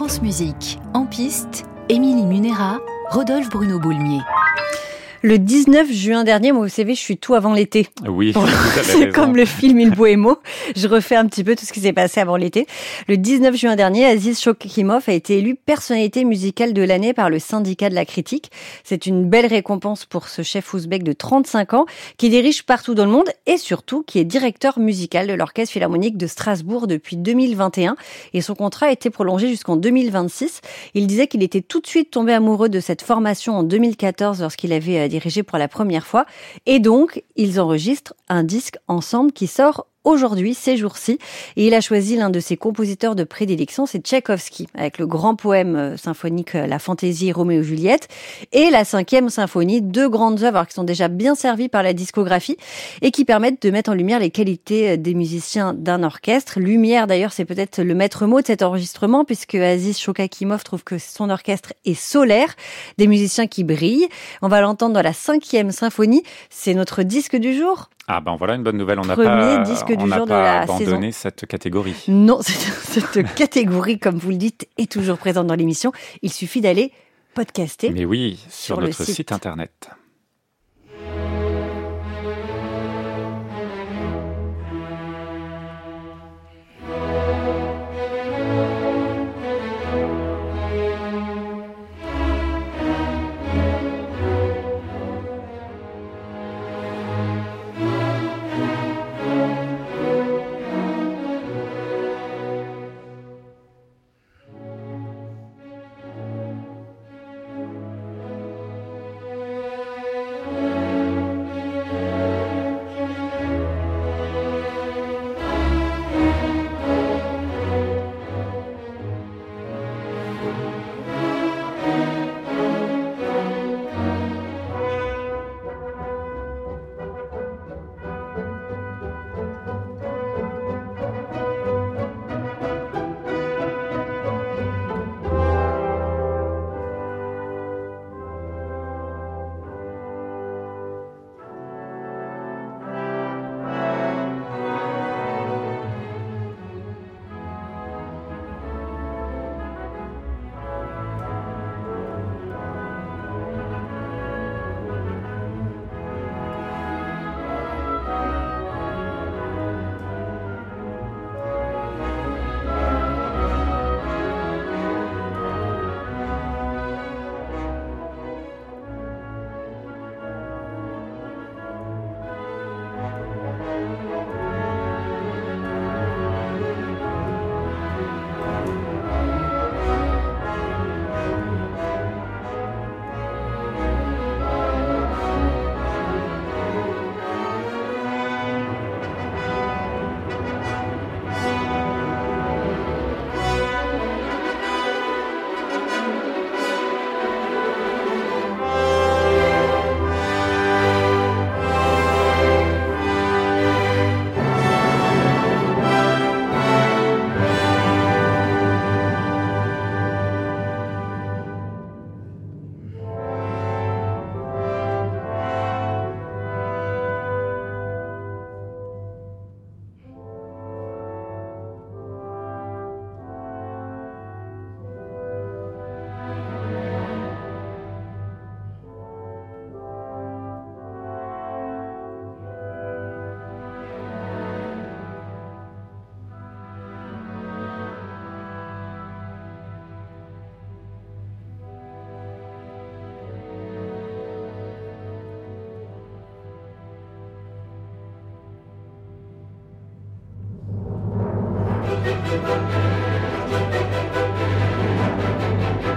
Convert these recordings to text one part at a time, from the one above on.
France Musique. En piste, Émilie Munera, Rodolphe Bruno Boulmier. Le 19 juin dernier, moi, vous savez, je suis tout avant l'été. Oui, c'est comme le film Il Bohémo. Je refais un petit peu tout ce qui s'est passé avant l'été. Le 19 juin dernier, Aziz Shokimov a été élu personnalité musicale de l'année par le syndicat de la critique. C'est une belle récompense pour ce chef ouzbek de 35 ans qui dirige partout dans le monde et surtout qui est directeur musical de l'Orchestre Philharmonique de Strasbourg depuis 2021 et son contrat a été prolongé jusqu'en 2026. Il disait qu'il était tout de suite tombé amoureux de cette formation en 2014 lorsqu'il avait dirigé pour la première fois. Et donc, ils enregistrent un disque ensemble qui sort aujourd'hui, ces jours-ci. Et il a choisi l'un de ses compositeurs de prédilection, c'est Tchaïkovski, avec le grand poème euh, symphonique euh, La fantaisie Roméo Juliette et la cinquième symphonie, deux grandes œuvres qui sont déjà bien servies par la discographie et qui permettent de mettre en lumière les qualités euh, des musiciens d'un orchestre. Lumière, d'ailleurs, c'est peut-être le maître mot de cet enregistrement puisque Aziz Shokakimov trouve que son orchestre est solaire, des musiciens qui brillent. On va l'entendre dans la cinquième symphonie. C'est notre disque du jour. Ah ben voilà une bonne nouvelle, on n'a pas, disque du jour de la abandonné cette catégorie. Non, cette catégorie, comme vous le dites, est toujours présente dans l'émission. Il suffit d'aller podcaster. Mais oui, sur, notre site internet. Thank you.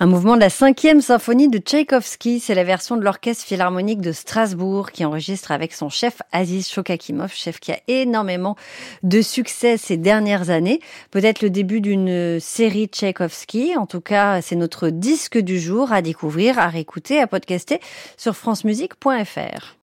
Un mouvement de la cinquième symphonie de Tchaïkovski, c'est la version de l'orchestre philharmonique de Strasbourg qui enregistre avec son chef Aziz Shokakimov, chef qui a énormément de succès ces dernières années. Peut-être le début d'une série Tchaïkovski. En tout cas, c'est notre disque du jour à découvrir, à réécouter, à podcaster sur francemusique.fr.